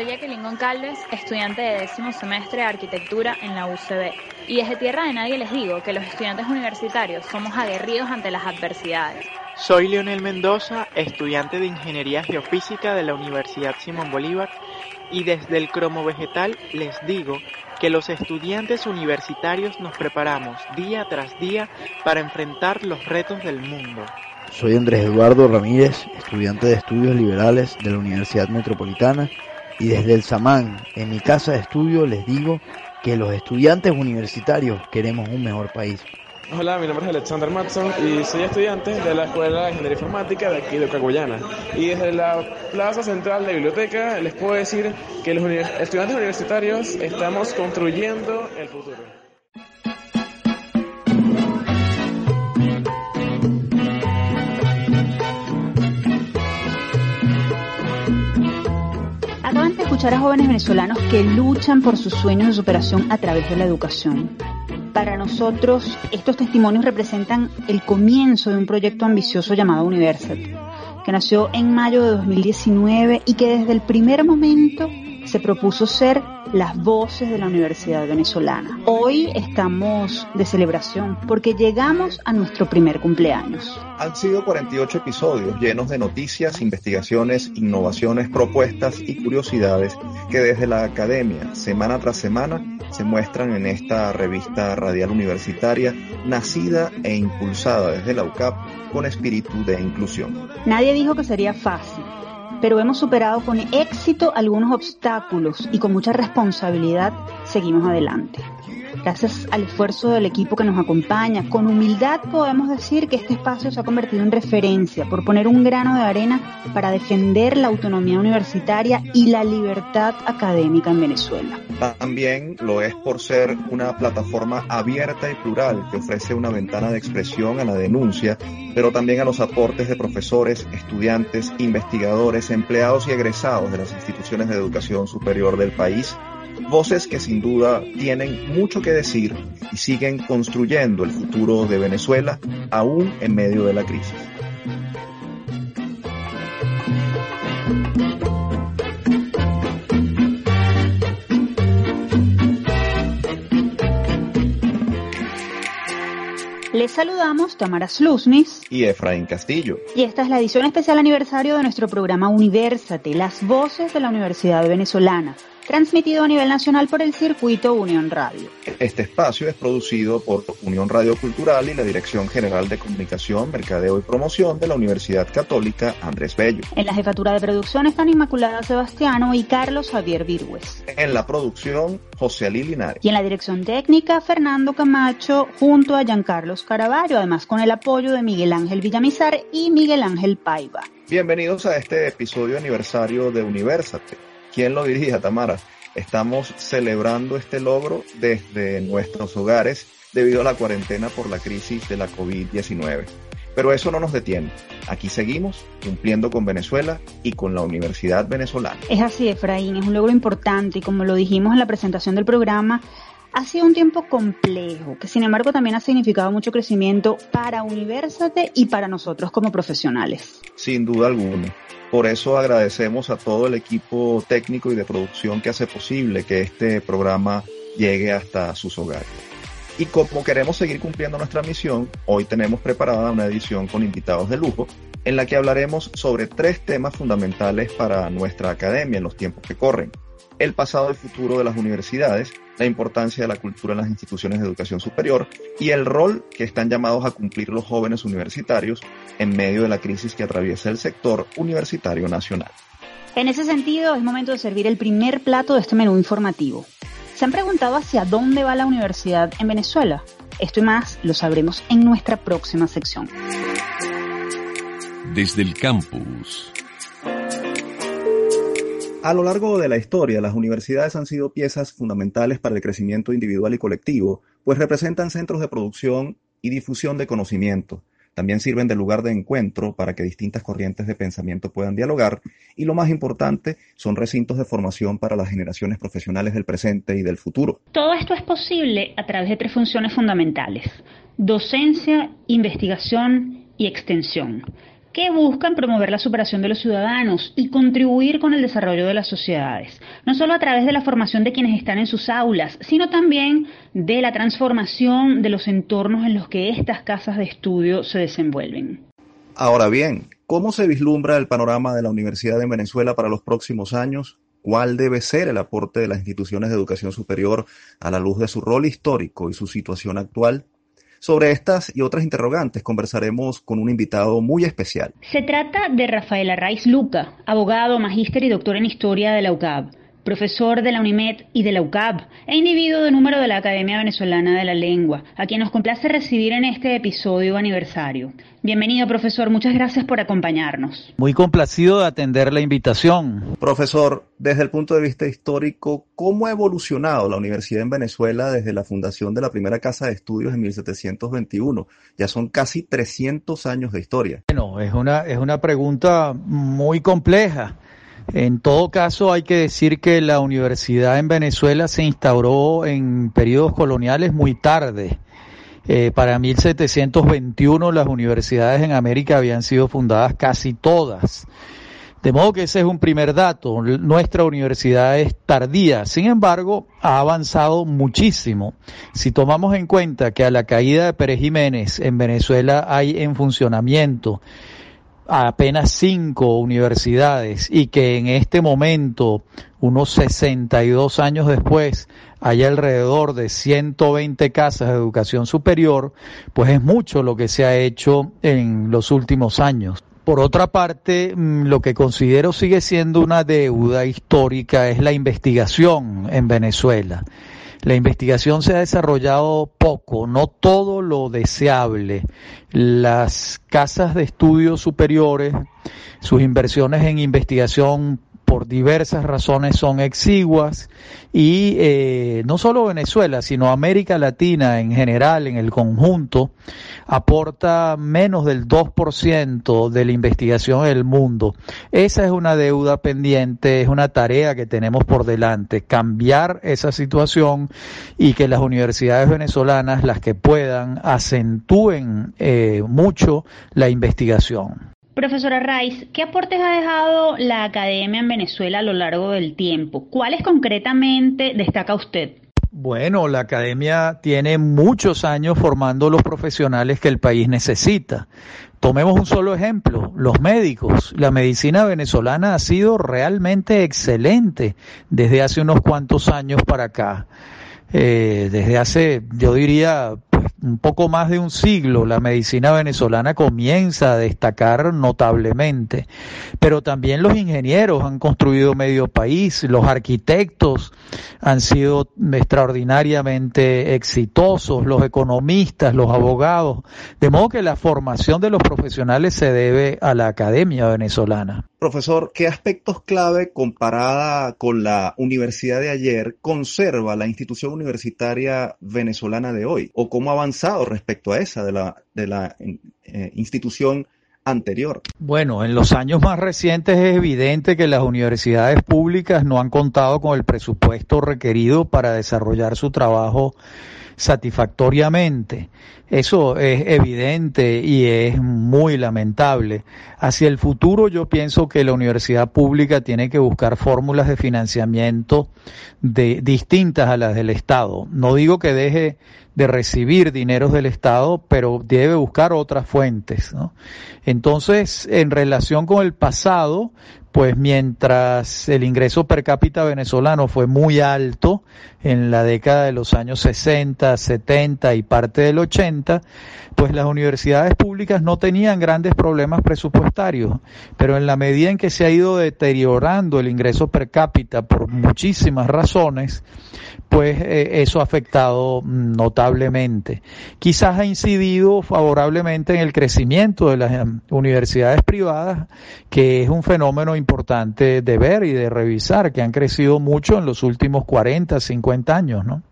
Soy Jacqueline Goncalves, estudiante de décimo semestre de arquitectura en la UCB. Y desde tierra de nadie les digo que los estudiantes universitarios somos aguerridos ante las adversidades. Soy Leonel Mendoza, estudiante de Ingeniería Geofísica de la Universidad Simón Bolívar. Y desde el cromo vegetal les digo que los estudiantes universitarios nos preparamos día tras día para enfrentar los retos del mundo. Soy Andrés Eduardo Ramírez, estudiante de estudios liberales de la Universidad Metropolitana y desde el Samán, en mi casa de estudio, les digo que los estudiantes universitarios queremos un mejor país. Hola, mi nombre es Alexander Matson y soy estudiante de la Escuela de Ingeniería Informática de aquí de Caguayana. Y desde la Plaza Central de Biblioteca les puedo decir que los estudiantes universitarios estamos construyendo el futuro. Escuchar a jóvenes venezolanos que luchan por sus sueños de superación a través de la educación. Para nosotros, estos testimonios representan el comienzo de un proyecto ambicioso llamado University, que nació en mayo de 2019 y que desde el primer momento se propuso ser las voces de la Universidad Venezolana. Hoy estamos de celebración porque llegamos a nuestro primer cumpleaños. Han sido 48 episodios llenos de noticias, investigaciones, innovaciones, propuestas y curiosidades que desde la academia, semana tras semana, se muestran en esta revista radial universitaria, nacida e impulsada desde la UCAP con espíritu de inclusión. Nadie dijo que sería fácil pero hemos superado con éxito algunos obstáculos y con mucha responsabilidad seguimos adelante gracias al esfuerzo del equipo que nos acompaña. Con humildad podemos decir que este espacio se ha convertido en referencia por poner un grano de arena para defender la autonomía universitaria y la libertad académica en Venezuela. También lo es por ser una plataforma abierta y plural que ofrece una ventana de expresión a la denuncia, pero también a los aportes de profesores, estudiantes, investigadores, empleados y egresados de las instituciones de educación superior del país Voces que sin duda tienen mucho que decir y siguen construyendo el futuro de Venezuela aún en medio de la crisis. Les saludamos Tamara Slusnis y Efraín Castillo. Y esta es la edición especial aniversario de nuestro programa Universate, las voces de la Universidad Venezolana transmitido a nivel nacional por el circuito Unión Radio. Este espacio es producido por Unión Radio Cultural y la Dirección General de Comunicación, Mercadeo y Promoción de la Universidad Católica Andrés Bello. En la jefatura de producción están Inmaculada Sebastiano y Carlos Javier Virgües. En la producción, José Ali Linares. Y en la dirección técnica, Fernando Camacho junto a Giancarlos Caraballo, además con el apoyo de Miguel Ángel Villamizar y Miguel Ángel Paiva. Bienvenidos a este episodio aniversario de Universate ¿Quién lo diría, Tamara? Estamos celebrando este logro desde nuestros hogares debido a la cuarentena por la crisis de la COVID-19. Pero eso no nos detiene. Aquí seguimos cumpliendo con Venezuela y con la Universidad Venezolana. Es así, Efraín, es un logro importante y como lo dijimos en la presentación del programa, ha sido un tiempo complejo, que sin embargo también ha significado mucho crecimiento para Universate y para nosotros como profesionales. Sin duda alguna. Por eso agradecemos a todo el equipo técnico y de producción que hace posible que este programa llegue hasta sus hogares. Y como queremos seguir cumpliendo nuestra misión, hoy tenemos preparada una edición con invitados de lujo en la que hablaremos sobre tres temas fundamentales para nuestra academia en los tiempos que corren el pasado y futuro de las universidades, la importancia de la cultura en las instituciones de educación superior y el rol que están llamados a cumplir los jóvenes universitarios en medio de la crisis que atraviesa el sector universitario nacional. En ese sentido, es momento de servir el primer plato de este menú informativo. ¿Se han preguntado hacia dónde va la universidad en Venezuela? Esto y más lo sabremos en nuestra próxima sección. Desde el campus. A lo largo de la historia, las universidades han sido piezas fundamentales para el crecimiento individual y colectivo, pues representan centros de producción y difusión de conocimiento. También sirven de lugar de encuentro para que distintas corrientes de pensamiento puedan dialogar y lo más importante, son recintos de formación para las generaciones profesionales del presente y del futuro. Todo esto es posible a través de tres funciones fundamentales, docencia, investigación y extensión que buscan promover la superación de los ciudadanos y contribuir con el desarrollo de las sociedades, no solo a través de la formación de quienes están en sus aulas, sino también de la transformación de los entornos en los que estas casas de estudio se desenvuelven. Ahora bien, ¿cómo se vislumbra el panorama de la Universidad de Venezuela para los próximos años? ¿Cuál debe ser el aporte de las instituciones de educación superior a la luz de su rol histórico y su situación actual? Sobre estas y otras interrogantes conversaremos con un invitado muy especial. Se trata de Rafael Arraiz Luca, abogado, magíster y doctor en historia de la UCAB profesor de la UNIMED y de la UCAB e individuo de número de la Academia Venezolana de la Lengua, a quien nos complace recibir en este episodio aniversario. Bienvenido, profesor. Muchas gracias por acompañarnos. Muy complacido de atender la invitación. Profesor, desde el punto de vista histórico, ¿cómo ha evolucionado la universidad en Venezuela desde la fundación de la primera casa de estudios en 1721? Ya son casi 300 años de historia. Bueno, es una, es una pregunta muy compleja en todo caso, hay que decir que la universidad en Venezuela se instauró en periodos coloniales muy tarde. Eh, para 1721 las universidades en América habían sido fundadas casi todas. De modo que ese es un primer dato. Nuestra universidad es tardía, sin embargo, ha avanzado muchísimo. Si tomamos en cuenta que a la caída de Pérez Jiménez en Venezuela hay en funcionamiento apenas cinco universidades y que en este momento, unos 62 años después, hay alrededor de 120 casas de educación superior, pues es mucho lo que se ha hecho en los últimos años. Por otra parte, mm, lo que considero sigue siendo una deuda histórica es la investigación en Venezuela. La investigación se ha desarrollado poco, no todo lo deseable. Las casas de estudios superiores, sus inversiones en investigación por diversas razones son exiguas y eh, no solo Venezuela, sino América Latina en general, en el conjunto, aporta menos del 2% de la investigación del mundo. Esa es una deuda pendiente, es una tarea que tenemos por delante, cambiar esa situación y que las universidades venezolanas, las que puedan, acentúen eh, mucho la investigación. Profesora Rice, ¿qué aportes ha dejado la academia en Venezuela a lo largo del tiempo? ¿Cuáles concretamente destaca usted? Bueno, la academia tiene muchos años formando los profesionales que el país necesita. Tomemos un solo ejemplo, los médicos. La medicina venezolana ha sido realmente excelente desde hace unos cuantos años para acá. Eh, desde hace, yo diría, un poco más de un siglo, la medicina venezolana comienza a destacar notablemente. Pero también los ingenieros han construido medio país, los arquitectos han sido extraordinariamente exitosos, los economistas, los abogados. De modo que la formación de los profesionales se debe a la academia venezolana. Profesor, ¿qué aspectos clave comparada con la universidad de ayer conserva la institución universitaria venezolana de hoy? ¿O cómo ha avanzado respecto a esa de la, de la eh, institución anterior? Bueno, en los años más recientes es evidente que las universidades públicas no han contado con el presupuesto requerido para desarrollar su trabajo satisfactoriamente. Eso es evidente y es muy lamentable. Hacia el futuro yo pienso que la universidad pública tiene que buscar fórmulas de financiamiento de, distintas a las del Estado. No digo que deje de recibir dineros del Estado, pero debe buscar otras fuentes. Entonces, en relación con el pasado, pues mientras el ingreso per cápita venezolano fue muy alto en la década de los años 60, 70 y parte del 80, pues las universidades públicas no tenían grandes problemas presupuestarios, pero en la medida en que se ha ido deteriorando el ingreso per cápita por muchísimas razones, pues eh, eso ha afectado notablemente. Quizás ha incidido favorablemente en el crecimiento de las em, universidades privadas, que es un fenómeno importante de ver y de revisar, que han crecido mucho en los últimos 40, 50 años, ¿no?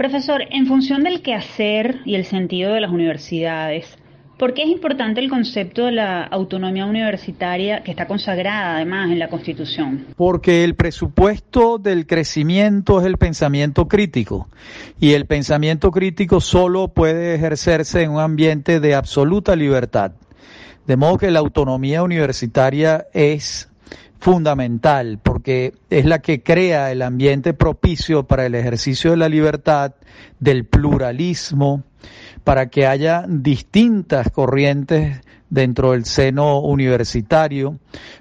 Profesor, en función del quehacer y el sentido de las universidades, ¿Por qué es importante el concepto de la autonomía universitaria que está consagrada además en la Constitución? Porque el presupuesto del crecimiento es el pensamiento crítico y el pensamiento crítico solo puede ejercerse en un ambiente de absoluta libertad De modo que la autonomía universitaria es fundamental porque es la que crea el ambiente propicio para el ejercicio de la libertad, del pluralismo, para que haya distintas corrientes dentro del seno universitario,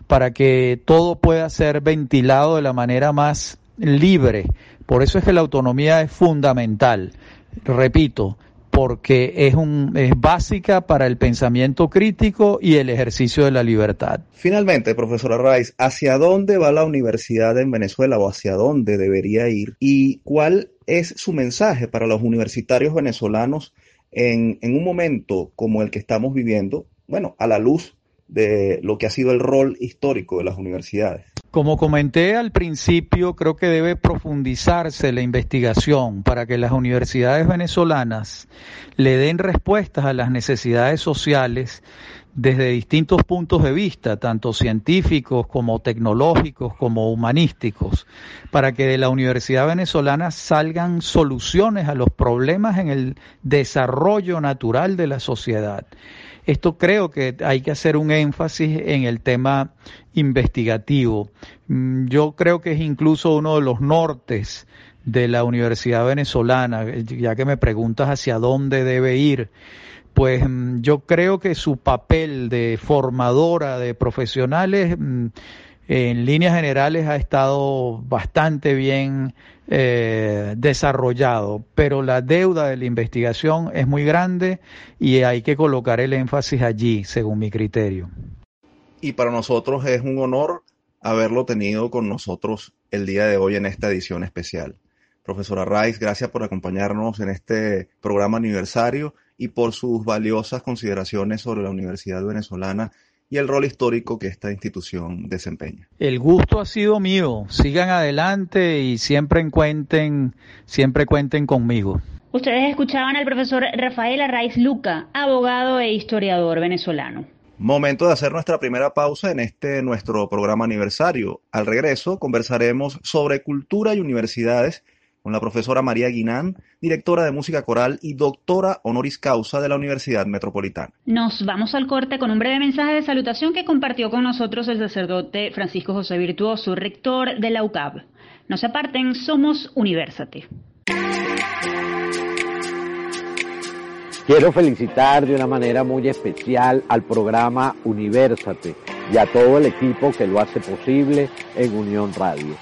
para que todo pueda ser ventilado de la manera más libre. Por eso es que la autonomía es fundamental. Repito, porque es, un, es básica para el pensamiento crítico y el ejercicio de la libertad. Finalmente, profesora Rice, ¿hacia dónde va la universidad en Venezuela o hacia dónde debería ir? ¿Y cuál es su mensaje para los universitarios venezolanos en, en un momento como el que estamos viviendo? Bueno, a la luz de lo que ha sido el rol histórico de las universidades. Como comenté al principio, creo que debe profundizarse la investigación para que las universidades venezolanas le den respuestas a las necesidades sociales desde distintos puntos de vista, tanto científicos como tecnológicos como humanísticos, para que de la Universidad Venezolana salgan soluciones a los problemas en el desarrollo natural de la sociedad. Esto creo que hay que hacer un énfasis en el tema investigativo. Mm, yo creo que es incluso uno de los nortes de la Universidad Venezolana, ya que me preguntas hacia dónde debe ir pues mm, yo creo que su papel de formadora de profesionales mm, en líneas generales ha estado bastante bien eh, desarrollado, pero la deuda de la investigación es muy grande y hay que colocar el énfasis allí, según mi criterio. Y para nosotros es un honor haberlo tenido con nosotros el día de hoy en esta edición especial. Profesora Rice, gracias por acompañarnos en este programa aniversario y por sus valiosas consideraciones sobre la Universidad Venezolana y el rol histórico que esta institución desempeña. El gusto ha sido mío. Sigan adelante y siempre cuenten, siempre cuenten conmigo. Ustedes escuchaban al profesor Rafael Arraiz Luca, abogado e historiador venezolano. Momento de hacer nuestra primera pausa en este nuestro programa aniversario. Al regreso conversaremos sobre cultura y universidades con la profesora María Guinán, directora de música coral y doctora honoris causa de la Universidad Metropolitana. Nos vamos al corte con un breve mensaje de salutación que compartió con nosotros el sacerdote Francisco José Virtuoso, rector de la UCAB. No se aparten, somos Universate. Quiero felicitar de una manera muy especial al programa Universate y a todo el equipo que lo hace posible en Unión Radio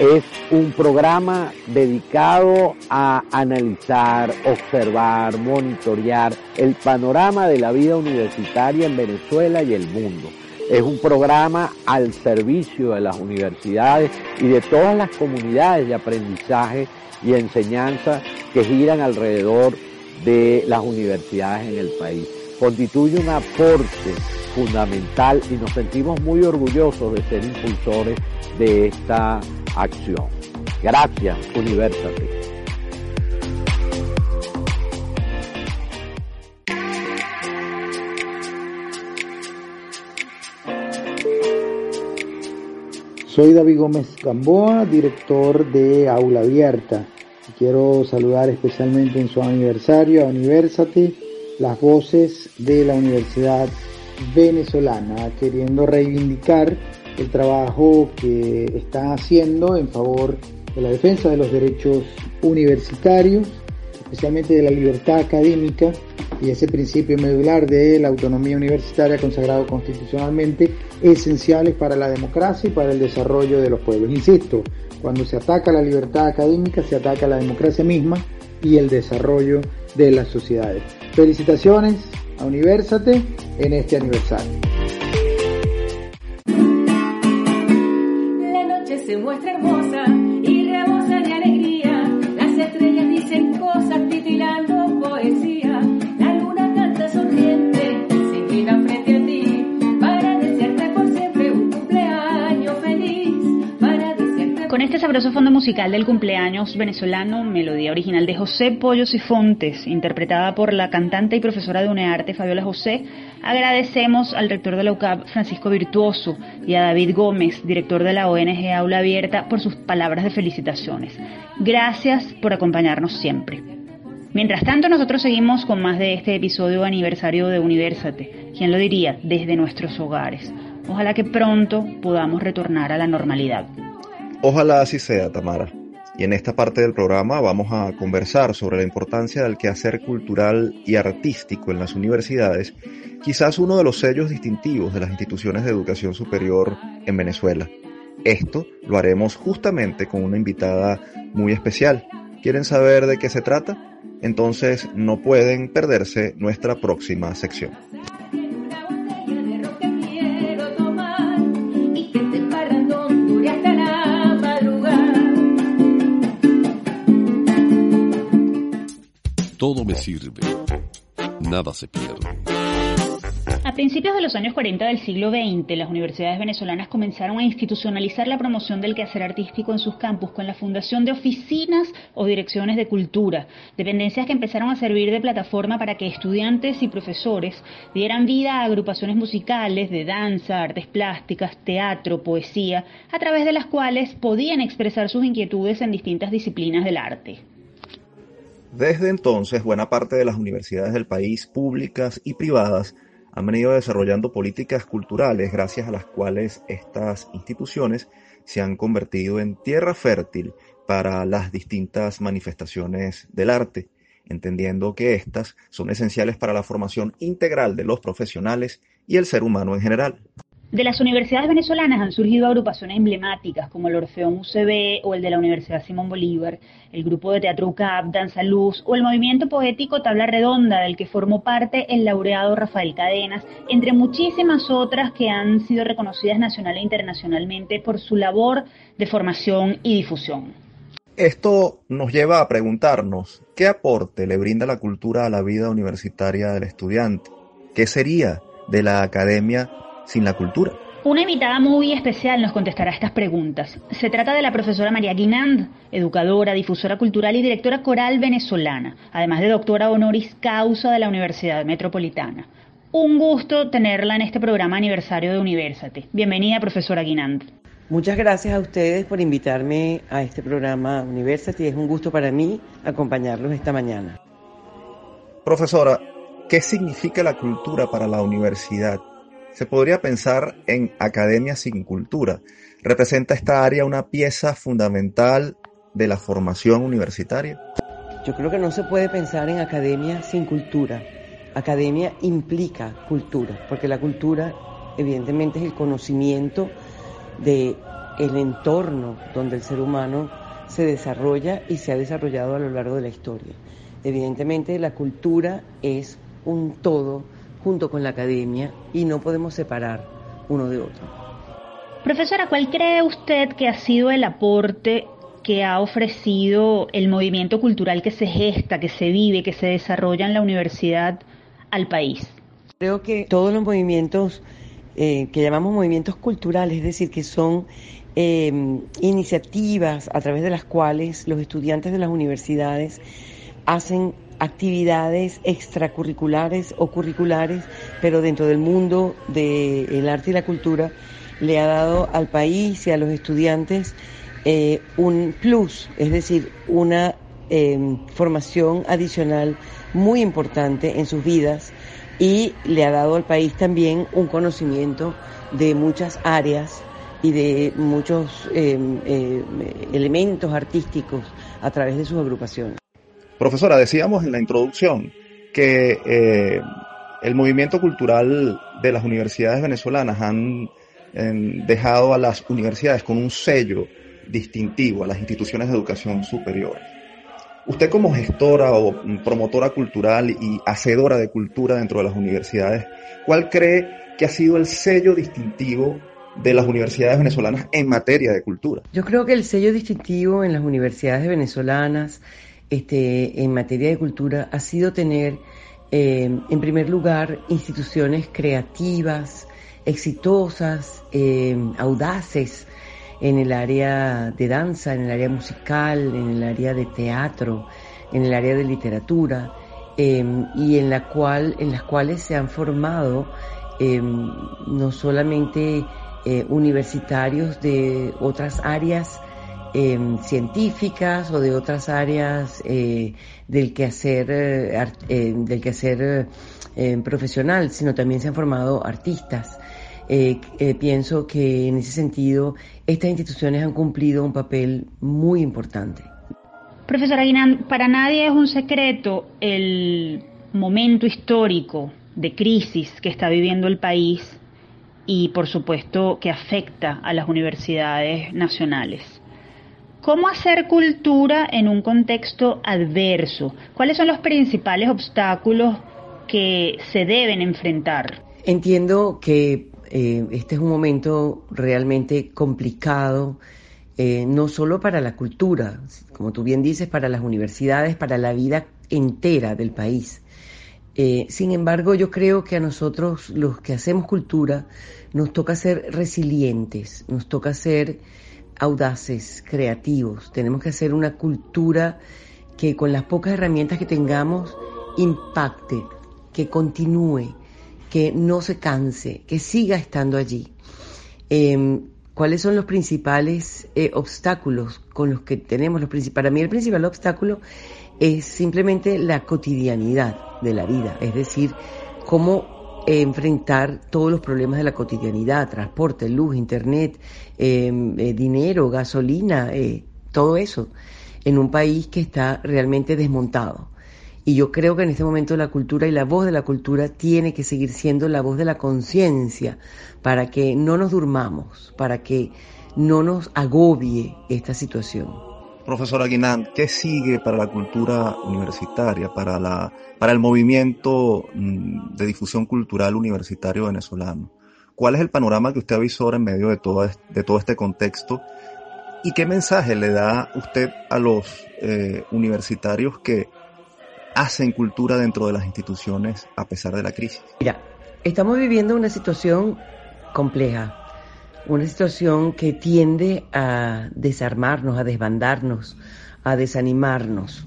es un programa dedicado a analizar, observar, monitorear el panorama de la vida universitaria en Venezuela y el mundo. Es un programa al servicio de las universidades y de todas las comunidades de aprendizaje y enseñanza que giran alrededor de las universidades en el país. Constituye un aporte fundamental y nos sentimos muy orgullosos de ser impulsores de esta acción. Gracias, Universate. Soy David Gómez Gamboa, director de Aula Abierta. Quiero saludar especialmente en su aniversario a Universate las voces de la Universidad Venezolana, queriendo reivindicar el trabajo que está haciendo en favor de la defensa de los derechos universitarios, especialmente de la libertad académica y ese principio medular de la autonomía universitaria consagrado constitucionalmente, esenciales para la democracia y para el desarrollo de los pueblos. Insisto, cuando se ataca la libertad académica, se ataca la democracia misma y el desarrollo de las sociedades. Felicitaciones a Universate en este aniversario. se muestra hermosa Con este sabroso fondo musical del cumpleaños venezolano, melodía original de José Pollos y Fontes, interpretada por la cantante y profesora de UNEARTE Fabiola José, Agradecemos al rector de la UCAP, Francisco Virtuoso, y a David Gómez, director de la ONG Aula Abierta, por sus palabras de felicitaciones. Gracias por acompañarnos siempre. Mientras tanto, nosotros seguimos con más de este episodio aniversario de Universate. ¿Quién lo diría? Desde nuestros hogares. Ojalá que pronto podamos retornar a la normalidad. Ojalá así sea, Tamara. Y en esta parte del programa vamos a conversar sobre la importancia del quehacer cultural y artístico en las universidades, quizás uno de los sellos distintivos de las instituciones de educación superior en Venezuela. Esto lo haremos justamente con una invitada muy especial. ¿Quieren saber de qué se trata? Entonces no pueden perderse nuestra próxima sección. Todo me sirve. Nada se pierde. A principios de los años 40 del siglo XX, las universidades venezolanas comenzaron a institucionalizar la promoción del quehacer artístico en sus campus con la fundación de oficinas o direcciones de cultura, dependencias que empezaron a servir de plataforma para que estudiantes y profesores dieran vida a agrupaciones musicales de danza, artes plásticas, teatro, poesía, a través de las cuales podían expresar sus inquietudes en distintas disciplinas del arte. Desde entonces, buena parte de las universidades del país, públicas y privadas, han venido desarrollando políticas culturales gracias a las cuales estas instituciones se han convertido en tierra fértil para las distintas manifestaciones del arte, entendiendo que éstas son esenciales para la formación integral de los profesionales y el ser humano en general. De las universidades venezolanas han surgido agrupaciones emblemáticas como el Orfeón UCB o el de la Universidad Simón Bolívar, el grupo de teatro UCAP, Danza Luz o el movimiento poético Tabla Redonda del que formó parte el laureado Rafael Cadenas, entre muchísimas otras que han sido reconocidas nacional e internacionalmente por su labor de formación y difusión. Esto nos lleva a preguntarnos, ¿qué aporte le brinda la cultura a la vida universitaria del estudiante? ¿Qué sería de la academia sin la cultura? Una invitada muy especial nos contestará estas preguntas. Se trata de la profesora María Guinand, educadora, difusora cultural y directora coral venezolana, además de doctora honoris causa de la Universidad Metropolitana. Un gusto tenerla en este programa aniversario de Universate. Bienvenida, profesora Guinand. Muchas gracias a ustedes por invitarme a este programa Universate. Es un gusto para mí acompañarlos esta mañana. Profesora, ¿qué significa la cultura para la universidad? Se podría pensar en academia sin cultura. ¿Representa esta área una pieza fundamental de la formación universitaria? Yo creo que no se puede pensar en academia sin cultura. Academia implica cultura, porque la cultura evidentemente es el conocimiento de el entorno donde el ser humano se desarrolla y se ha desarrollado a lo largo de la historia. Evidentemente la cultura es un todo junto con la academia y no podemos separar uno de otro. Profesora, ¿cuál cree usted que ha sido el aporte que ha ofrecido el movimiento cultural que se gesta, que se vive, que se desarrolla en la universidad al país? Creo que todos los movimientos eh, que llamamos movimientos culturales, es decir, que son eh, iniciativas a través de las cuales los estudiantes de las universidades hacen actividades extracurriculares o curriculares, pero dentro del mundo del arte y la cultura, le ha dado al país y a los estudiantes eh, un plus, es decir, una eh, formación adicional muy importante en sus vidas y le ha dado al país también un conocimiento de muchas áreas y de muchos eh, eh, elementos artísticos a través de sus agrupaciones. Profesora, decíamos en la introducción que eh, el movimiento cultural de las universidades venezolanas han eh, dejado a las universidades con un sello distintivo, a las instituciones de educación superior. Usted como gestora o promotora cultural y hacedora de cultura dentro de las universidades, ¿cuál cree que ha sido el sello distintivo de las universidades venezolanas en materia de cultura? Yo creo que el sello distintivo en las universidades venezolanas este, en materia de cultura ha sido tener, eh, en primer lugar, instituciones creativas, exitosas, eh, audaces en el área de danza, en el área musical, en el área de teatro, en el área de literatura, eh, y en, la cual, en las cuales se han formado no solamente universitarios de otras áreas em, científicas o de otras áreas eh, del quehacer, eh, del quehacer em, profesional, sino también se han formado artistas. pienso que en ese sentido estas instituciones han cumplido un papel muy importante. Profesora Guinan, para nadie es un secreto el momento histórico de crisis que está viviendo el país y por supuesto que afecta a las universidades nacionales. ¿Cómo hacer cultura en un contexto adverso? ¿Cuáles son los principales obstáculos que se deben enfrentar? Entiendo que eh, este es un momento realmente complicado, eh, no solo para la cultura, como tú bien dices, para las universidades, para la vida entera del país. Eh, sin embargo, yo creo que a nosotros, los que hacemos cultura, nos toca ser resilientes, nos toca ser audaces, creativos. Tenemos que hacer una cultura que con las pocas herramientas que tengamos impacte, que continúe, que no se canse, que siga estando allí. Em, ¿Cuáles son los principales eh, obstáculos con los que tenemos? Los para mí el principal obstáculo es simplemente la cotidianidad de la vida, es decir, cómo enfrentar todos los problemas de la cotidianidad, transporte, luz, internet, em, eh, dinero, gasolina, eh, todo eso, en un país que está realmente desmontado. Y yo creo que en este momento la cultura y la voz de la cultura tiene que seguir siendo la voz de la conciencia para que no nos durmamos, para que no nos agobie esta situación. Profesor Aguinán, ¿qué sigue para la cultura universitaria, para, la, para el movimiento mm, de difusión cultural universitario venezolano? ¿Cuál es el panorama que usted avisora en medio de todo, de todo este contexto? ¿Y qué mensaje le da usted a los eh, universitarios que hacen cultura dentro de las instituciones a pesar de la crisis? Mira, estamos viviendo una situación compleja una situación que tiende a desarmarnos, a desbandarnos, a desanimarnos.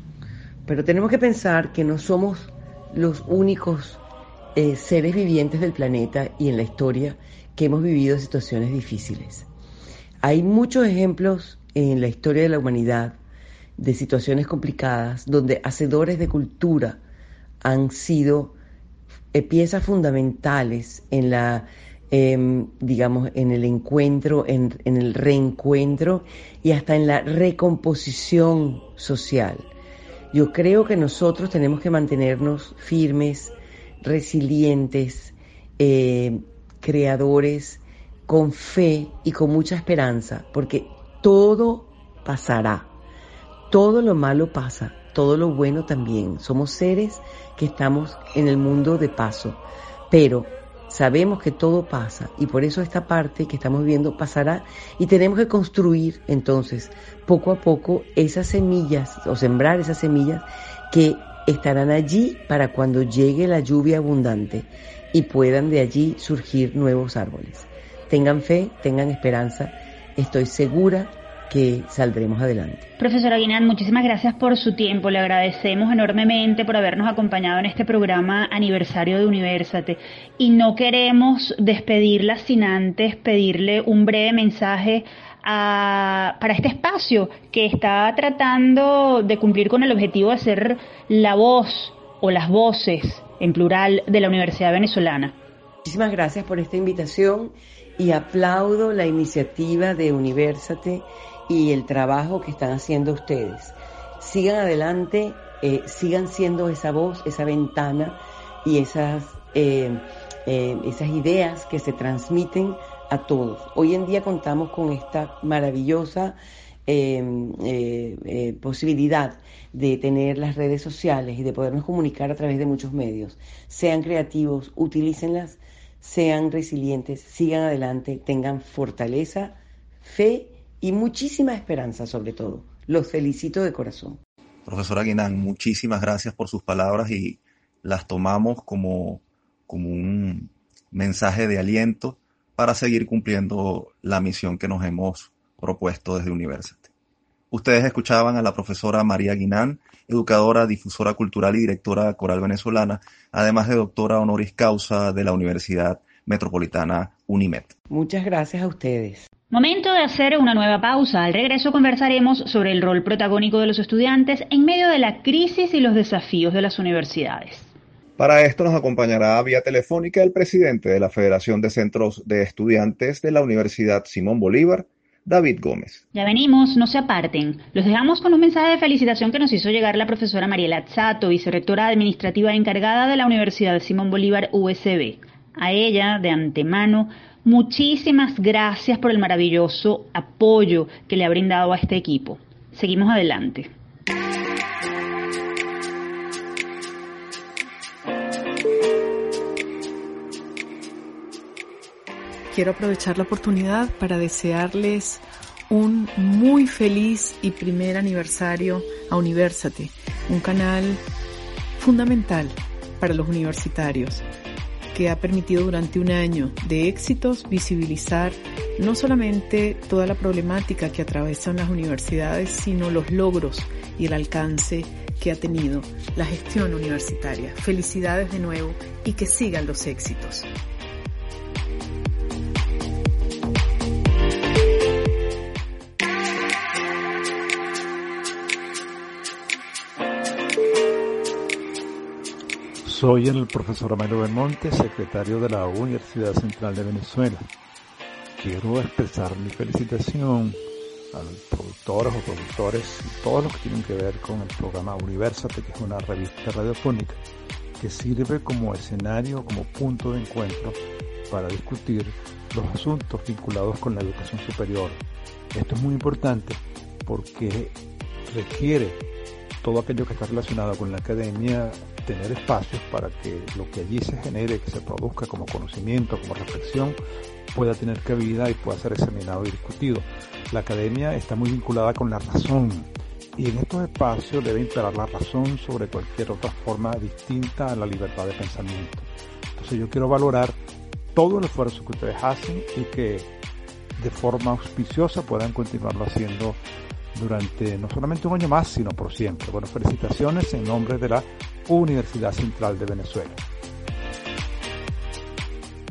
Pero tenemos que pensar que no somos los únicos eh, seres vivientes del planeta y en la historia que hemos vivido situaciones difíciles. Hay muchos ejemplos en la historia de la humanidad de situaciones complicadas donde hacedores de cultura han sido eh, piezas fundamentales en la Em, digamos, en el encuentro, en, el reencuentro y hasta en la recomposición social. Yo creo que nosotros tenemos que mantenernos firmes, resilientes, eh, creadores, con fe y con mucha esperanza, porque todo pasará, todo lo malo pasa, todo lo bueno también. Somos seres que estamos en el mundo de paso, pero Sabemos que todo pasa y por eso esta parte que estamos viendo pasará y tenemos que construir entonces poco a poco esas semillas o sembrar esas semillas que estarán allí para cuando llegue la lluvia abundante y puedan de allí surgir nuevos árboles. Tengan fe, tengan esperanza, estoy segura que saldremos adelante. Profesora Guinán, muchísimas gracias por su tiempo. Le agradecemos enormemente por habernos acompañado en este programa aniversario de Universate. Y no queremos despedirla sin antes pedirle un breve mensaje para este espacio que está tratando de cumplir con el objetivo de ser la voz o las voces en plural de la Universidad Venezolana. Muchísimas gracias por esta invitación y aplaudo la iniciativa de Universate y el trabajo que están haciendo ustedes. Sigan adelante, eh, sigan siendo esa voz, esa ventana y esas, eh, eh, esas ideas que se transmiten a todos. Hoy en día contamos con esta maravillosa posibilidad de tener las redes sociales y de podernos comunicar a través de muchos medios. Sean creativos, utilícenlas, sean resilientes, sigan adelante, tengan fortaleza, fe y muchísima esperanza sobre todo. Los felicito de corazón. Profesora Guinán, muchísimas gracias por sus palabras y las tomamos como, como un mensaje de aliento para seguir cumpliendo la misión que nos hemos propuesto desde University. Ustedes escuchaban a la profesora María Guinán, educadora, difusora cultural y directora coral venezolana, además de doctora honoris causa de la Universidad Metropolitana UNIMED. Muchas gracias a ustedes. Momento de hacer una nueva pausa. Al regreso conversaremos sobre el rol protagónico de los estudiantes en medio de la crisis y los desafíos de las universidades. Para esto nos acompañará vía telefónica el presidente de la Federación de Centros de Estudiantes de la Universidad Simón Bolívar, David Gómez. Ya venimos, no se aparten. Los dejamos con un mensaje de felicitación que nos hizo llegar la profesora Mariela Zato, vicerrectora administrativa encargada de la Universidad Simón Bolívar USB. A ella, de antemano, Muchísimas gracias por el maravilloso apoyo que le ha brindado a este equipo. Seguimos adelante. Quiero aprovechar la oportunidad para desearles un muy feliz y primer aniversario a Universate, un canal fundamental para los universitarios que ha permitido durante un año de éxitos visibilizar no solamente toda la problemática que atravesan las universidades, sino los logros y el alcance que ha tenido la gestión universitaria. Felicidades de nuevo y que sigan los éxitos. Soy el profesor Amelo Belmonte, secretario de la Universidad Central de Venezuela. Quiero expresar mi felicitación a los productores o productores y todos los que tienen que ver con el programa Universate, que es una revista radiofónica que sirve como escenario, como punto de encuentro para discutir los asuntos vinculados con la educación superior. Esto es muy importante porque requiere todo aquello que está relacionado con la academia tener espacios para que lo que allí se genere, que se produzca como conocimiento, como reflexión, pueda tener cabida y pueda ser examinado y discutido. La academia está muy vinculada con la razón y en estos espacios debe imperar la razón sobre cualquier otra forma distinta a la libertad de pensamiento. Entonces yo quiero valorar todo el esfuerzo que ustedes hacen y que de forma auspiciosa puedan continuarlo haciendo durante no solamente un año más, sino por siempre. Bueno, felicitaciones en nombre de la Universidad Central de Venezuela.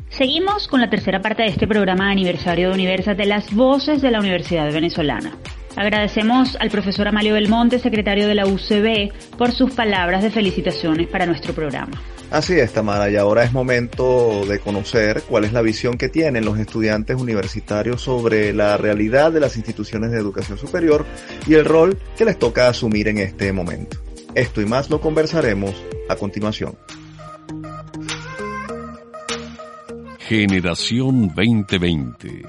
Seguimos con la tercera parte de este programa de aniversario de Universas de las Voces de la Universidad Venezolana. Agradecemos al profesor Amalio Belmonte, secretario de la UCB, por sus palabras de felicitaciones para nuestro programa. Así es, Tamara, y ahora es momento de conocer cuál es la visión que tienen los estudiantes universitarios sobre la realidad de las instituciones de educación superior y el rol que les toca asumir en este momento. Esto y más lo conversaremos a continuación. Generación 2020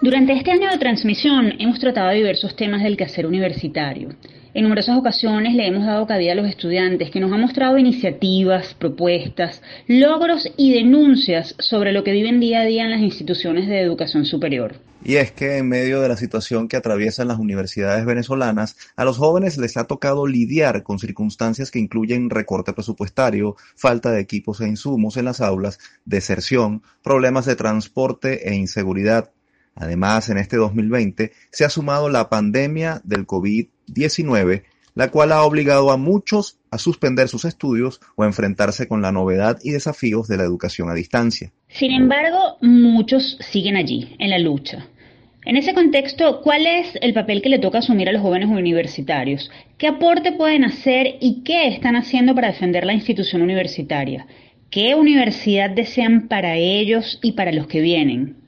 Durante este año de transmisión hemos tratado diversos temas del quehacer universitario. En numerosas ocasiones le hemos dado cabida a los estudiantes que nos han mostrado iniciativas, propuestas, logros y denuncias sobre lo que viven día a día en las instituciones de educación superior. Y es que en medio de la situación que atraviesan las universidades venezolanas, a los jóvenes les ha tocado lidiar con circunstancias que incluyen recorte presupuestario, falta de equipos e insumos en las aulas, deserción, problemas de transporte e inseguridad. Además, en este 2020 se ha sumado la pandemia del COVID 19, la cual ha obligado a muchos a suspender sus estudios o a enfrentarse con la novedad y desafíos de la educación a distancia. Sin embargo, muchos siguen allí, en la lucha. En ese contexto, ¿cuál es el papel que le toca asumir a los jóvenes universitarios? ¿Qué aporte pueden hacer y qué están haciendo para defender la institución universitaria? ¿Qué universidad desean para ellos y para los que vienen?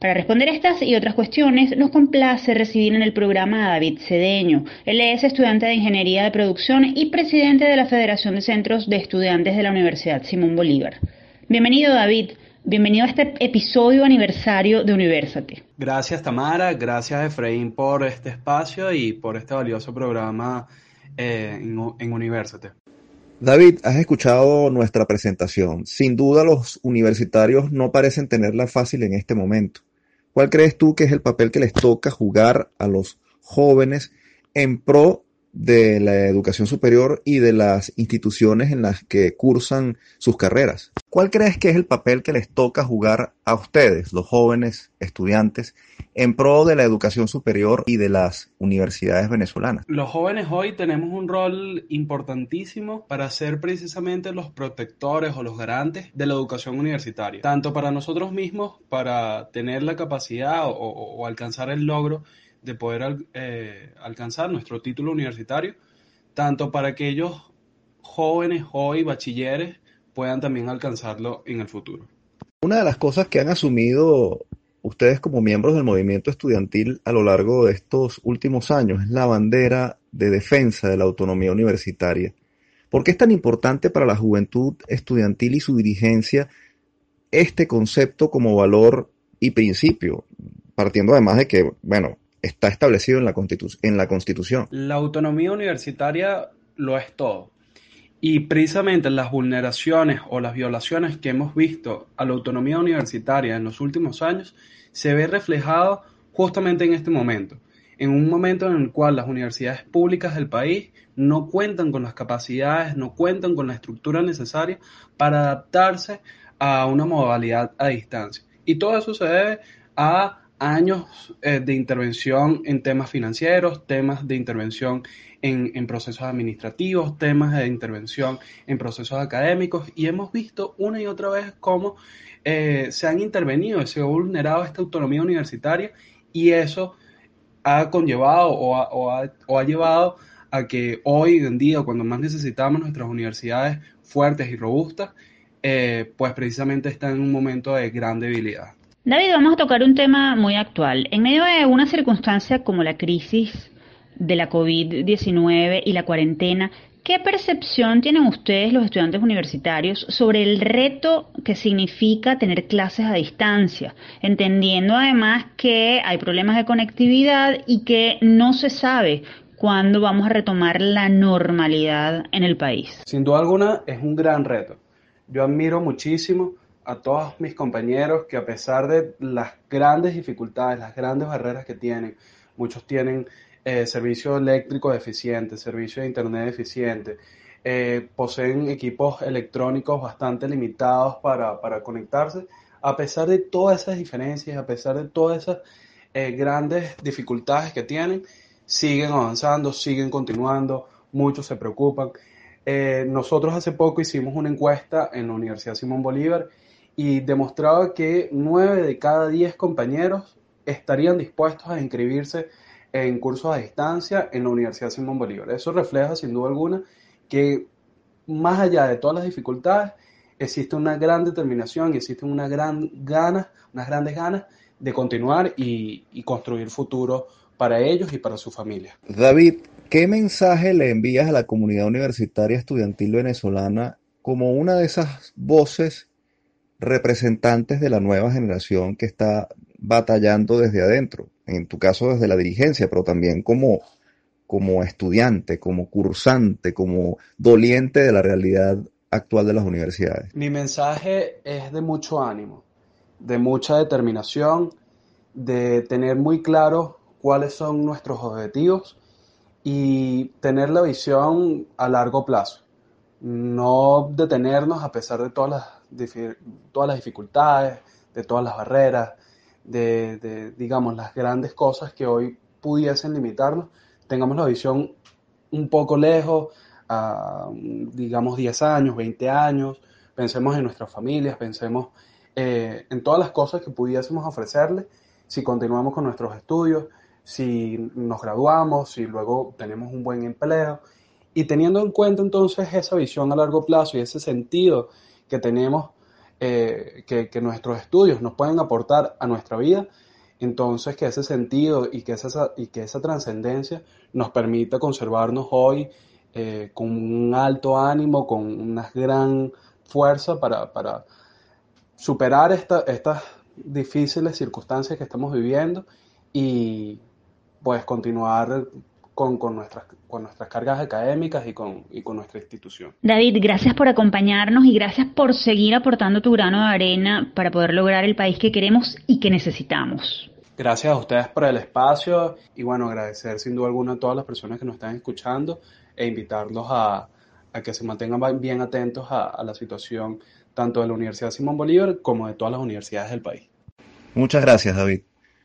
Para responder estas y otras cuestiones, nos complace recibir en el programa a David Cedeño. Él es estudiante de Ingeniería de Producción y presidente de la Federación de Centros de Estudiantes de la Universidad Simón Bolívar. Bienvenido, David. Bienvenido a este episodio aniversario de Universate. Gracias, Tamara. Gracias, Efraín, por este espacio y por este valioso programa eh, en, en Universate. David, has escuchado nuestra presentación. Sin duda los universitarios no parecen tenerla fácil en este momento. ¿Cuál crees tú que es el papel que les toca jugar a los jóvenes en pro de la educación superior y de las instituciones en las que cursan sus carreras? ¿Cuál crees que es el papel que les toca jugar a ustedes, los jóvenes estudiantes, en pro de la educación superior y de las universidades venezolanas. Los jóvenes hoy tenemos un rol importantísimo para ser precisamente los protectores o los garantes de la educación universitaria, tanto para nosotros mismos, para tener la capacidad o, alcanzar el logro de poder eh, alcanzar nuestro título universitario, tanto para aquellos jóvenes hoy, bachilleres, puedan también alcanzarlo en el futuro. Una de las cosas que han asumido ustedes como miembros del movimiento estudiantil a lo largo de estos últimos años es la bandera de defensa de la autonomía universitaria. ¿Por qué es tan importante para la juventud estudiantil y su dirigencia este concepto como valor y principio? Partiendo además de que, bueno, está establecido en la, en la Constitución. La autonomía universitaria lo es todo. Y precisamente las vulneraciones o las violaciones que hemos visto a la autonomía universitaria en los últimos años se ve reflejado justamente en este momento, en un momento en el cual las universidades públicas del país no cuentan con las capacidades, no cuentan con la estructura necesaria para adaptarse a una modalidad a distancia. Y todo eso se debe a años eh, de intervención en temas financieros, temas de intervención en, procesos administrativos, temas de intervención en procesos académicos y hemos visto una y otra vez cómo eh, se han intervenido, se ha vulnerado esta autonomía universitaria y eso ha conllevado o ha, llevado a que hoy en día, cuando más necesitamos nuestras universidades fuertes y robustas, eh, pues precisamente están en un momento de gran debilidad. David, vamos a tocar un tema muy actual. En medio de una circunstancia como la crisis de la COVID-19 y la cuarentena, ¿qué percepción tienen ustedes los estudiantes universitarios sobre el reto que significa tener clases a distancia? Entendiendo además que hay problemas de conectividad y que no se sabe cuándo vamos a retomar la normalidad en el país. Sin duda alguna es un gran reto. Yo admiro muchísimo a todos mis compañeros que a pesar de las grandes dificultades, las grandes barreras que tienen, muchos tienen eh, servicio eléctrico deficiente, servicio de internet deficiente, eh, poseen equipos electrónicos bastante limitados para, para, conectarse, a pesar de todas esas diferencias, a pesar de todas esas eh, grandes dificultades que tienen, siguen avanzando, siguen continuando, muchos se preocupan. nosotros hace poco hicimos una encuesta en la Universidad Simón Bolívar y demostraba que 9 de cada 10 compañeros estarían dispuestos a inscribirse en cursos a distancia en la Universidad Simón Bolívar. Eso refleja sin duda alguna que más allá de todas las dificultades, existe una gran determinación existe una gran gana, unas grandes ganas de continuar y, y construir futuro para ellos y para su familia. David, ¿qué mensaje le envías a la comunidad universitaria estudiantil venezolana como una de esas voces representantes de la nueva generación que está batallando desde adentro, en tu caso desde la dirigencia, pero también como, como estudiante, como cursante, como doliente de la realidad actual de las universidades. Mi mensaje es de mucho ánimo, de mucha determinación, de tener muy claro cuáles son nuestros objetivos y tener la visión a largo plazo. No detenernos a pesar de todas las todas las dificultades, de todas las barreras, de, digamos, las grandes cosas que hoy pudiesen limitarnos, tengamos la visión un poco lejos, digamos, 10 años, 20 años, pensemos en nuestras familias, pensemos eh, en todas las cosas que pudiésemos ofrecerle si continuamos con nuestros estudios, si nos graduamos, si luego tenemos un buen empleo. Y teniendo en cuenta entonces esa visión a largo plazo y ese sentido que tenemos, eh, que, nuestros estudios nos pueden aportar a nuestra vida, entonces que ese sentido y que esa, y que esa trascendencia nos permita conservarnos hoy eh, con un alto ánimo, con una gran fuerza para, para superar esta, estas difíciles circunstancias que estamos viviendo y pues continuar con, nuestras, con nuestras cargas académicas y con, y con nuestra institución. David, gracias por acompañarnos y gracias por seguir aportando tu grano de arena para poder lograr el país que queremos y que necesitamos. Gracias a ustedes por el espacio y bueno, agradecer sin duda alguna a todas las personas que nos están escuchando e invitarlos a, a que se mantengan bien atentos a, a la situación tanto de la Universidad Simón Bolívar como de todas las universidades del país. Muchas gracias, David.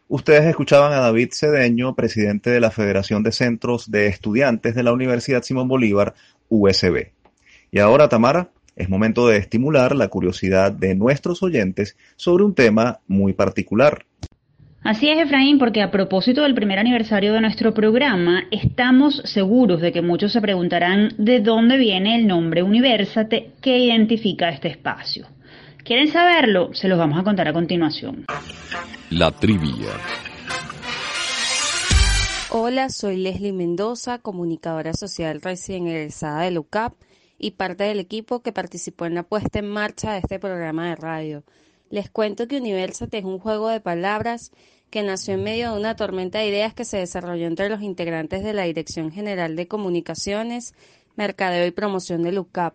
Ustedes escuchaban a David Cedeño, presidente de la Federación de Centros de Estudiantes de la Universidad Simón Bolívar, USB. Y ahora, Tamara, es momento de estimular la curiosidad de nuestros oyentes sobre un tema muy particular. Así es, Efraín, porque a propósito del primer aniversario de nuestro programa, estamos seguros de que muchos se preguntarán de dónde viene el nombre Universate que identifica este espacio. ¿Quieren saberlo? Se los vamos a contar a continuación. La trivia. Hola, soy Leslie Mendoza, comunicadora social recién egresada de LUCAP y parte del equipo que participó en la puesta en marcha de este programa de radio. Les cuento que Universate es un juego de palabras que nació en medio de una tormenta de ideas que se desarrolló entre los integrantes de la Dirección General de Comunicaciones, Mercadeo y Promoción de LUCAP,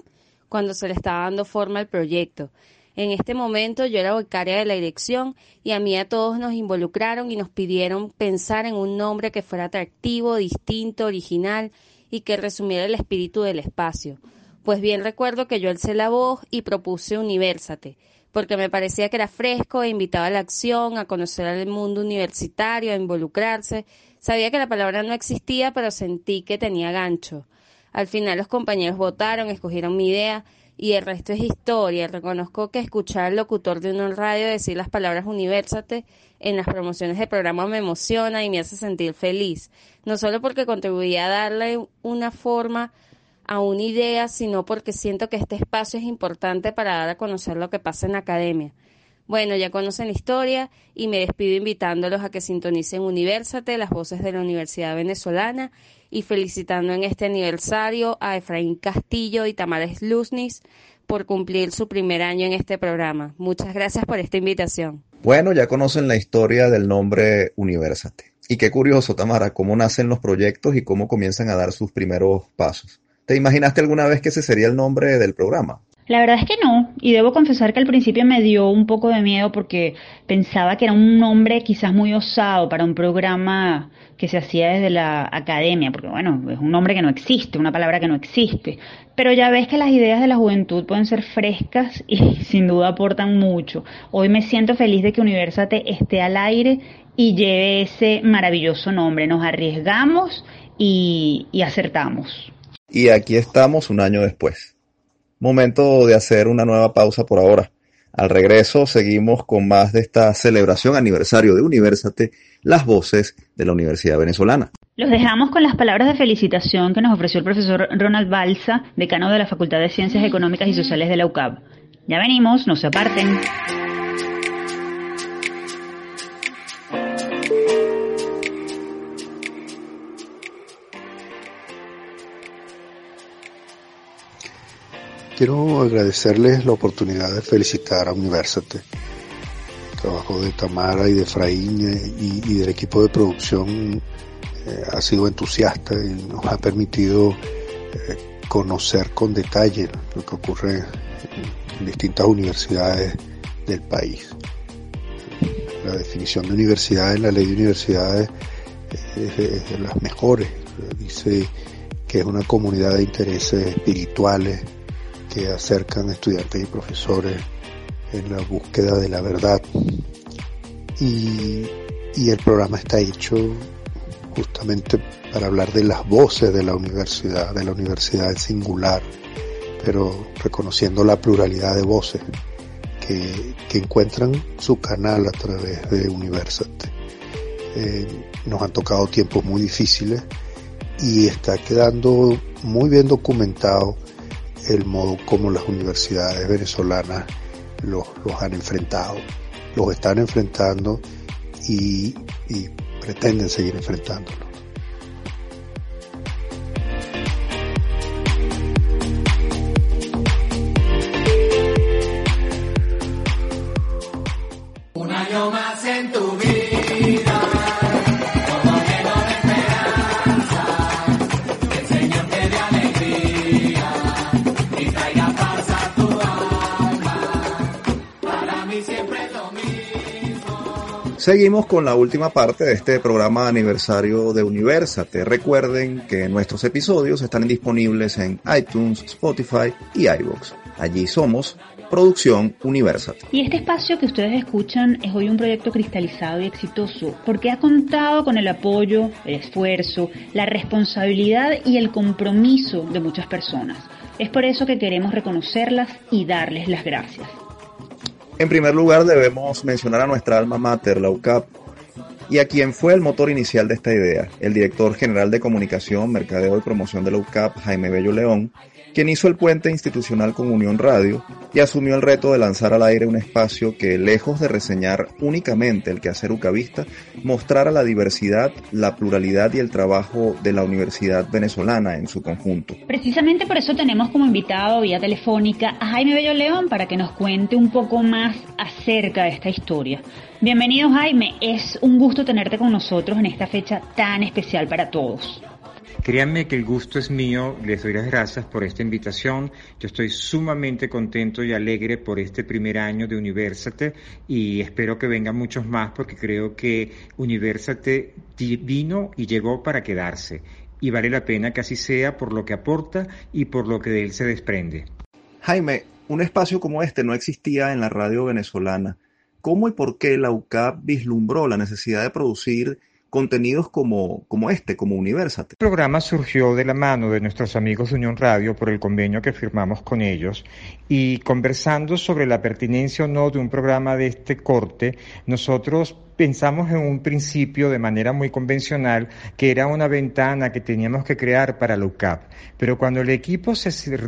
cuando se le estaba dando forma al proyecto. En este momento yo era becaria de la dirección y a mí a todos nos involucraron y nos pidieron pensar en un nombre que fuera atractivo, distinto, original y que resumiera el espíritu del espacio. Pues bien recuerdo que yo alcé la voz y propuse Universate, porque me parecía que era fresco e invitaba a la acción, a conocer al mundo universitario, a involucrarse. Sabía que la palabra no existía, pero sentí que tenía gancho. Al final los compañeros votaron, escogieron mi idea y el resto es historia. Reconozco que escuchar al locutor de una radio decir las palabras Universate en las promociones del programa me emociona y me hace sentir feliz, no solo porque contribuía a darle una forma a una idea, sino porque siento que este espacio es importante para dar a conocer lo que pasa en la academia. Bueno, ya conocen la historia y me despido invitándolos a que sintonicen Universate, las voces de la Universidad Venezolana, y felicitando en este aniversario a Efraín Castillo y Tamara Luznis por cumplir su primer año en este programa. Muchas gracias por esta invitación. Bueno, ya conocen la historia del nombre Universate. Y qué curioso, Tamara, cómo nacen los proyectos y cómo comienzan a dar sus primeros pasos. ¿Te imaginaste alguna vez que ese sería el nombre del programa? La verdad es que no, y debo confesar que al principio me dio un poco de miedo porque pensaba que era un nombre quizás muy osado para un programa que se hacía desde la academia, porque bueno, es un nombre que no existe, una palabra que no existe. Pero ya ves que las ideas de la juventud pueden ser frescas y sin duda aportan mucho. Hoy me siento feliz de que Universate esté al aire y lleve ese maravilloso nombre. Nos arriesgamos y, y acertamos. Y aquí estamos un año después. Momento de hacer una nueva pausa por ahora. Al regreso seguimos con más de esta celebración aniversario de Universate, las voces de la Universidad Venezolana. Los dejamos con las palabras de felicitación que nos ofreció el profesor Ronald Balsa, decano de la Facultad de Ciencias Económicas y Sociales de la UCAB. Ya venimos, no se aparten. Quiero agradecerles la oportunidad de felicitar a Universate. El trabajo de Tamara y de Efraín eh, y, del equipo de producción eh, ha sido entusiasta y nos ha permitido eh, conocer con detalle lo que ocurre en, distintas universidades del país. La definición de universidad en la ley de universidades es de, es de las mejores. Dice que es una comunidad de intereses espirituales que acercan estudiantes y profesores en la búsqueda de la verdad. Y, el programa está hecho justamente para hablar de las voces de la universidad, de la universidad en singular, pero reconociendo la pluralidad de voces que, que encuentran su canal a través de Universate. Eh, nos han tocado tiempos muy difíciles y está quedando muy bien documentado el modo como las universidades venezolanas los, los han enfrentado, los están enfrentando y, y pretenden seguir enfrentándolos. Seguimos con la última parte de este programa aniversario de Universate. Recuerden que nuestros episodios están disponibles en iTunes, Spotify y iVoox. Allí somos Producción Universal. Y este espacio que ustedes escuchan es hoy un proyecto cristalizado y exitoso porque ha contado con el apoyo, el esfuerzo, la responsabilidad y el compromiso de muchas personas. Es por eso que queremos reconocerlas y darles las gracias. En primer lugar debemos mencionar a nuestra alma mater, la UCAP, y a quien fue el motor inicial de esta idea, el director general de comunicación, mercadeo y promoción de la UCAP, Jaime Bello León, quien hizo el puente institucional con Unión Radio y asumió el reto de lanzar al aire un espacio que, lejos de reseñar únicamente el quehacer ucavista, mostrara la diversidad, la pluralidad y el trabajo de la Universidad Venezolana en su conjunto. Precisamente por eso tenemos como invitado vía telefónica a Jaime Bello León para que nos cuente un poco más acerca de esta historia. Bienvenido Jaime, es un gusto tenerte con nosotros en esta fecha tan especial para todos. Créanme que el gusto es mío, les doy las gracias por esta invitación. Yo estoy sumamente contento y alegre por este primer año de Universate y espero que vengan muchos más porque creo que Universate vino y llegó para quedarse y vale la pena que así sea por lo que aporta y por lo que de él se desprende. Jaime, un espacio como este no existía en la radio venezolana. ¿Cómo y por qué la UCAP vislumbró la necesidad de producir contenidos como, como este, como Universate. El programa surgió de la mano de nuestros amigos de Unión Radio por el convenio que firmamos con ellos y conversando sobre la pertinencia o no de un programa de este corte, nosotros pensamos en un principio de manera muy convencional que era una ventana que teníamos que crear para la UCAP. Pero cuando el equipo se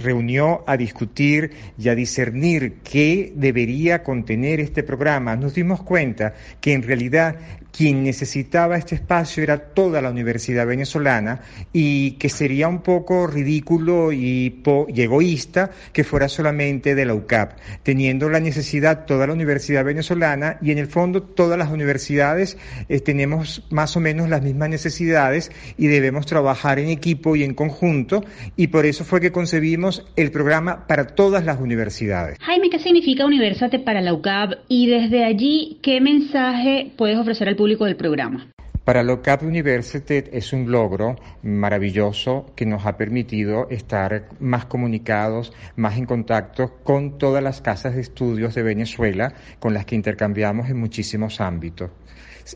reunió a discutir y a discernir qué debería contener este programa, nos dimos cuenta que en realidad quien necesitaba este espacio era toda la universidad venezolana y que sería un poco ridículo y, y egoísta que fuera solamente de la UCAP, teniendo la necesidad toda la universidad venezolana y en el fondo todas las universidades eh, tenemos más o menos las mismas necesidades y debemos trabajar en equipo y en conjunto y por eso fue que concebimos el programa para todas las universidades. Jaime, ¿qué significa Universate para la UCAP y desde allí qué mensaje puedes ofrecer al público del programa? Para la UCAP University es un logro maravilloso que nos ha permitido estar más comunicados, más en contacto con todas las casas de estudios de Venezuela con las que intercambiamos en muchísimos ámbitos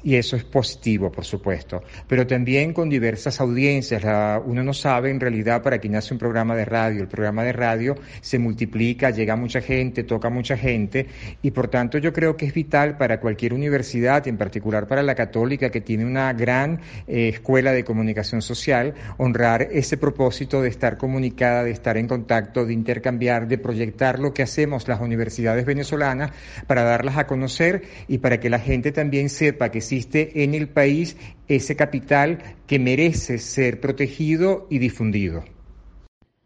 y eso es positivo, por supuesto, pero también con diversas audiencias. uno no sabe en realidad para quien hace un programa de radio. El programa de radio se multiplica, llega mucha gente, toca a mucha gente y por tanto yo creo que es vital para cualquier universidad, en particular para la católica que tiene una gran eh, escuela de comunicación social, honrar ese propósito de estar comunicada, de estar en contacto, de intercambiar, de proyectar lo que hacemos las universidades venezolanas para darlas a conocer y para que la gente también sepa que existe en el país ese capital que merece ser protegido y difundido.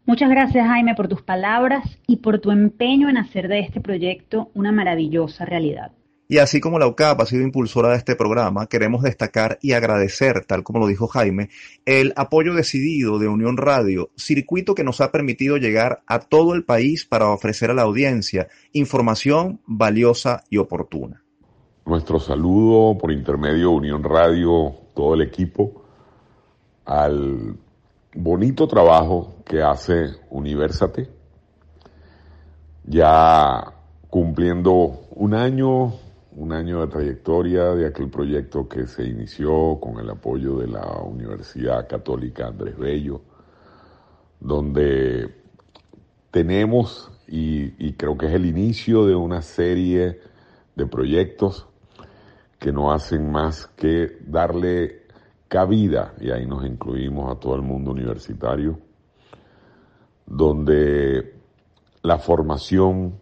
Muchas gracias Jaime por tus palabras y por tu empeño en hacer de este proyecto una maravillosa realidad. Y así como la UCAP ha sido impulsora de este programa, queremos destacar y agradecer, tal como lo dijo Jaime, el apoyo decidido de Unión Radio, circuito que nos ha permitido llegar a todo el país para ofrecer a la audiencia información valiosa y oportuna. Nuestro saludo por intermedio de Unión Radio, todo el equipo, al bonito trabajo que hace Universate, ya cumpliendo un año, un año de trayectoria de aquel proyecto que se inició con el apoyo de la Universidad Católica Andrés Bello, donde tenemos, y, y creo que es el inicio de una serie de proyectos que no hacen más que darle cabida, y ahí nos incluimos a todo el mundo universitario, donde la formación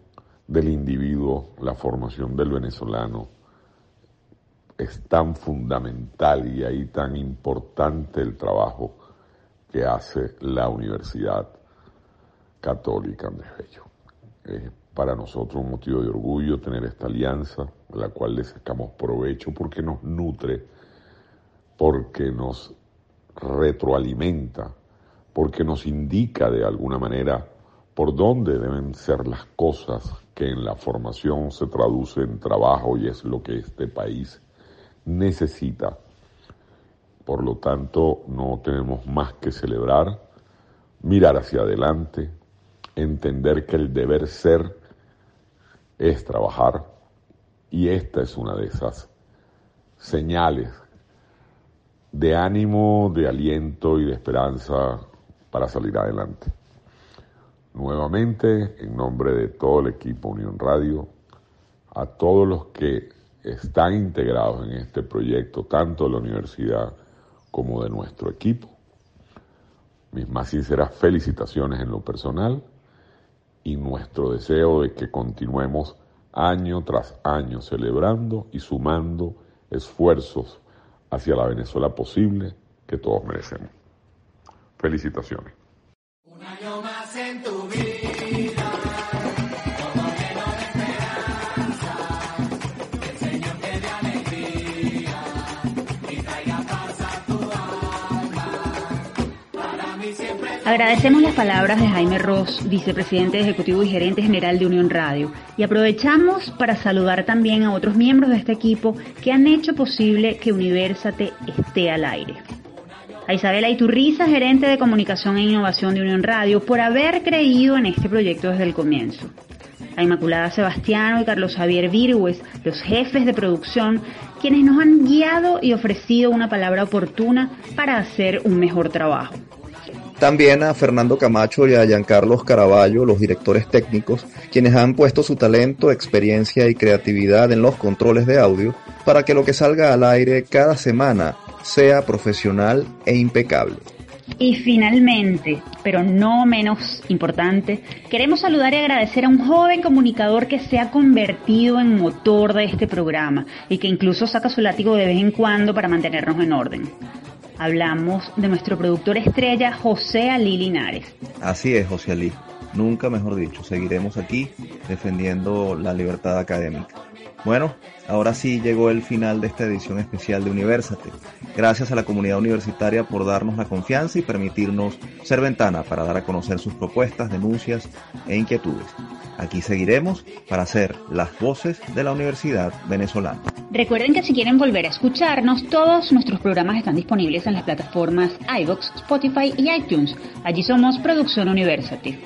del individuo, la formación del venezolano, es tan fundamental y ahí tan importante el trabajo que hace la Universidad Católica Andrés Bello para nosotros un motivo de orgullo tener esta alianza, de la cual le sacamos provecho porque nos nutre, porque nos retroalimenta, porque nos indica de alguna manera por dónde deben ser las cosas que en la formación se traduce en trabajo y es lo que este país necesita. Por lo tanto, no tenemos más que celebrar, mirar hacia adelante, entender que el deber ser es trabajar y esta es una de esas señales de ánimo, de aliento y de esperanza para salir adelante. Nuevamente, en nombre de todo el equipo Unión Radio, a todos los que están integrados en este proyecto, tanto de la universidad como de nuestro equipo, mis más sinceras felicitaciones en lo personal y nuestro deseo de que continuemos año tras año celebrando y sumando esfuerzos hacia la Venezuela posible que todos merecemos. Felicitaciones. Agradecemos las palabras de Jaime Ross, vicepresidente ejecutivo y gerente general de Unión Radio, y aprovechamos para saludar también a otros miembros de este equipo que han hecho posible que Universate esté al aire. A Isabela Iturriza, gerente de comunicación e innovación de Unión Radio, por haber creído en este proyecto desde el comienzo. A Inmaculada Sebastiano y Carlos Javier Virgües, los jefes de producción, quienes nos han guiado y ofrecido una palabra oportuna para hacer un mejor trabajo. También a Fernando Camacho y a Giancarlos Caraballo, los directores técnicos, quienes han puesto su talento, experiencia y creatividad en los controles de audio para que lo que salga al aire cada semana sea profesional e impecable. Y finalmente, pero no menos importante, queremos saludar y agradecer a un joven comunicador que se ha convertido en motor de este programa y que incluso saca su látigo de vez en cuando para mantenernos en orden. Hablamos de nuestro productor estrella José Ali Linares. Así es, José Ali. Nunca mejor dicho, seguiremos aquí defendiendo la libertad académica. Bueno, ahora sí llegó el final de esta edición especial de Universate. Gracias a la comunidad universitaria por darnos la confianza y permitirnos ser ventana para dar a conocer sus propuestas, denuncias e inquietudes. Aquí seguiremos para ser las voces de la Universidad Venezolana. Recuerden que si quieren volver a escucharnos, todos nuestros programas están disponibles en las plataformas iVoox, Spotify y iTunes. Allí somos Producción University.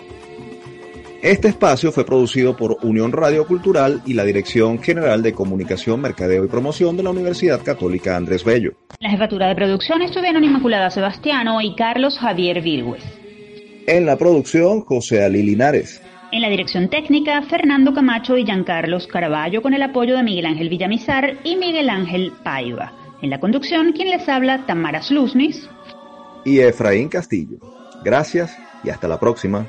Este espacio fue producido por Unión Radio Cultural y la Dirección General de Comunicación, Mercadeo y Promoción de la Universidad Católica Andrés Bello. La jefatura de producción estuvieron Inmaculada Sebastiano y Carlos Javier Virgües. En la producción, José Ali Linares. En la dirección técnica, Fernando Camacho y Giancarlos Caraballo con el apoyo de Miguel Ángel Villamizar y Miguel Ángel Paiva. En la conducción, quien les habla, Tamara Slusnis. Y Efraín Castillo. Gracias y hasta la próxima.